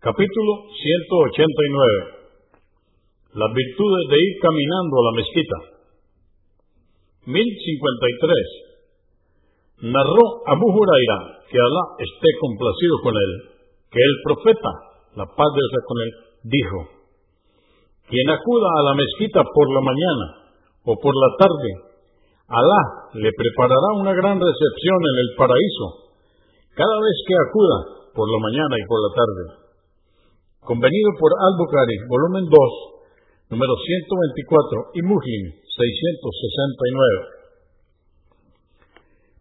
Capítulo 189. Las virtudes de ir caminando a la mezquita. 1053. Narró Abu Huraira, que Alá esté complacido con él, que el profeta, la paz de Dios con él, dijo, quien acuda a la mezquita por la mañana o por la tarde, Alá le preparará una gran recepción en el paraíso cada vez que acuda por la mañana y por la tarde convenido por Al-Bukhari, volumen 2, número 124, y Muslim, 669.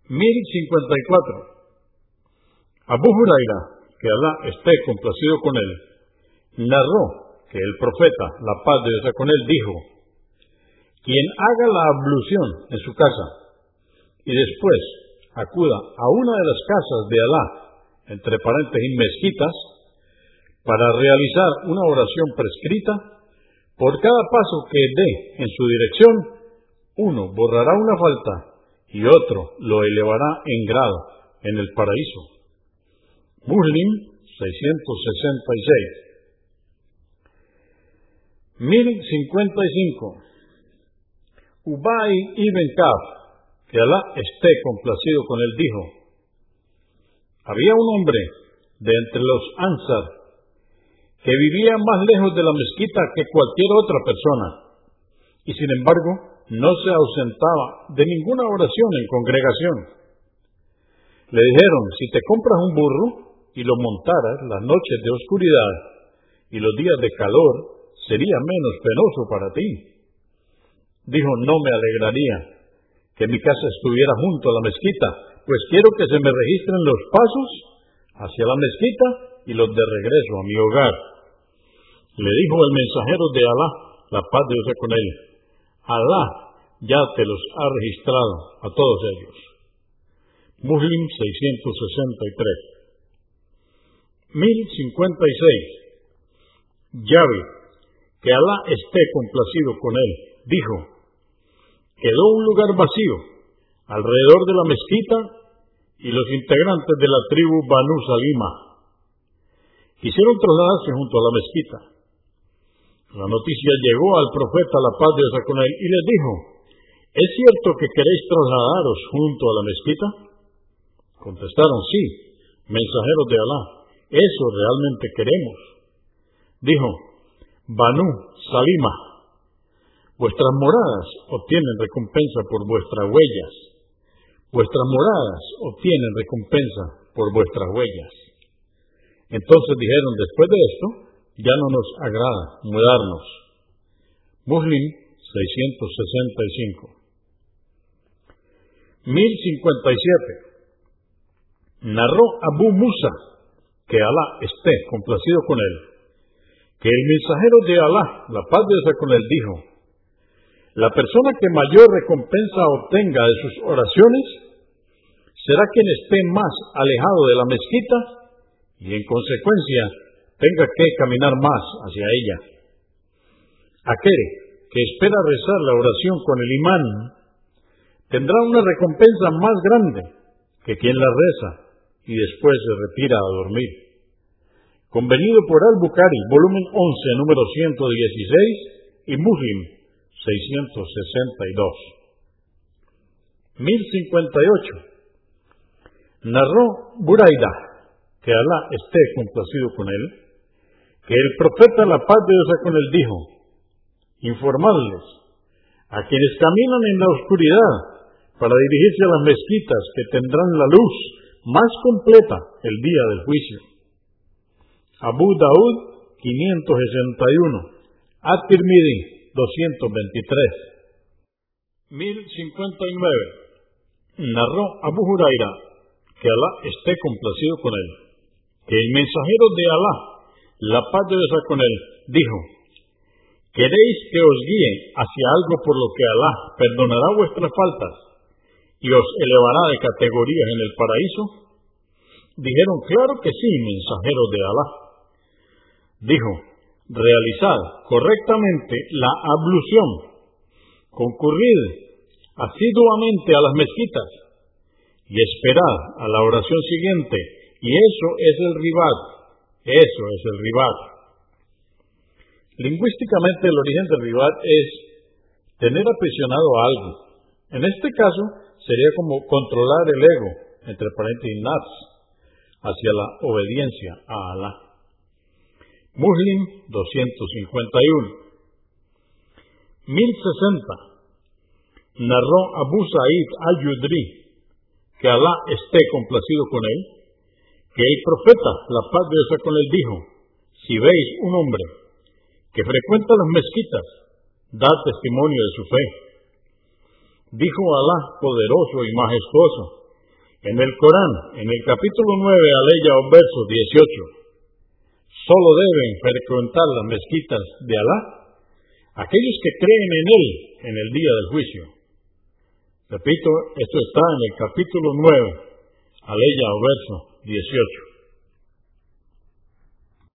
1054. Abu Huraira, que Alá esté complacido con él, narró que el profeta, la paz de Dios con él, dijo, quien haga la ablución en su casa y después acuda a una de las casas de Alá, entre paréntesis mezquitas, para realizar una oración prescrita, por cada paso que dé en su dirección, uno borrará una falta y otro lo elevará en grado en el paraíso. Muslim 666. 1055. Ubay ibn Kaf, que Alá esté complacido con él, dijo, había un hombre de entre los Ansar que vivía más lejos de la mezquita que cualquier otra persona, y sin embargo no se ausentaba de ninguna oración en congregación. Le dijeron, si te compras un burro y lo montaras las noches de oscuridad y los días de calor, sería menos penoso para ti. Dijo, no me alegraría que mi casa estuviera junto a la mezquita, pues quiero que se me registren los pasos hacia la mezquita y los de regreso a mi hogar. Le dijo el mensajero de Alá, la paz de Dios con él, Alá ya te los ha registrado a todos ellos. Muslim 663. 1056. Llave, que Alá esté complacido con él, dijo, quedó un lugar vacío alrededor de la mezquita y los integrantes de la tribu Banu Salima quisieron trasladarse junto a la mezquita. La noticia llegó al profeta, la paz de Dios y les dijo, ¿es cierto que queréis trasladaros junto a la mezquita? Contestaron, sí, mensajeros de Alá, eso realmente queremos. Dijo, Banu Salima, vuestras moradas obtienen recompensa por vuestras huellas, vuestras moradas obtienen recompensa por vuestras huellas. Entonces dijeron, después de esto, ya no nos agrada mudarnos. Muslim 665. 1057. Narró Abu Musa, que Alá esté complacido con él, que el mensajero de Alá, la paz de con él, dijo, la persona que mayor recompensa obtenga de sus oraciones será quien esté más alejado de la mezquita y en consecuencia tenga que caminar más hacia ella. Aquel que espera rezar la oración con el imán tendrá una recompensa más grande que quien la reza y después se retira a dormir. Convenido por Al-Bukhari, volumen 11, número 116 y Muslim 662. 1058. Narró Buraida, que Alá esté complacido con él, que el profeta, la paz de Dios con él, dijo, informarles a quienes caminan en la oscuridad para dirigirse a las mezquitas que tendrán la luz más completa el día del juicio. Abu Daud 561, At-Tirmidhi 223. 1059. Narró Abu Huraira, que Alá esté complacido con él, que el mensajero de Alá, la paz de Dios con él, dijo, ¿queréis que os guíe hacia algo por lo que Alá perdonará vuestras faltas y os elevará de categorías en el paraíso? Dijeron, claro que sí, mensajeros de Alá. Dijo, realizad correctamente la ablución, concurrid asiduamente a las mezquitas y esperad a la oración siguiente, y eso es el ribat, Eso es el ribat. Lingüísticamente el origen del ribat es tener aprisionado a algo. En este caso sería como controlar el ego, entre paréntesis nafs, hacia la obediencia a Alá. Muslim 251. 1060. Narró Abu Sa'id al-Yudri, que Alá esté complacido con él, que el profeta, la paz de Dios con él, dijo, si veis un hombre que frecuenta las mezquitas, da testimonio de su fe. Dijo Alá, poderoso y majestuoso, en el Corán, en el capítulo 9, aleya o verso 18, solo deben frecuentar las mezquitas de Alá aquellos que creen en Él en el día del juicio. Repito, esto está en el capítulo 9, aleya o verso 18.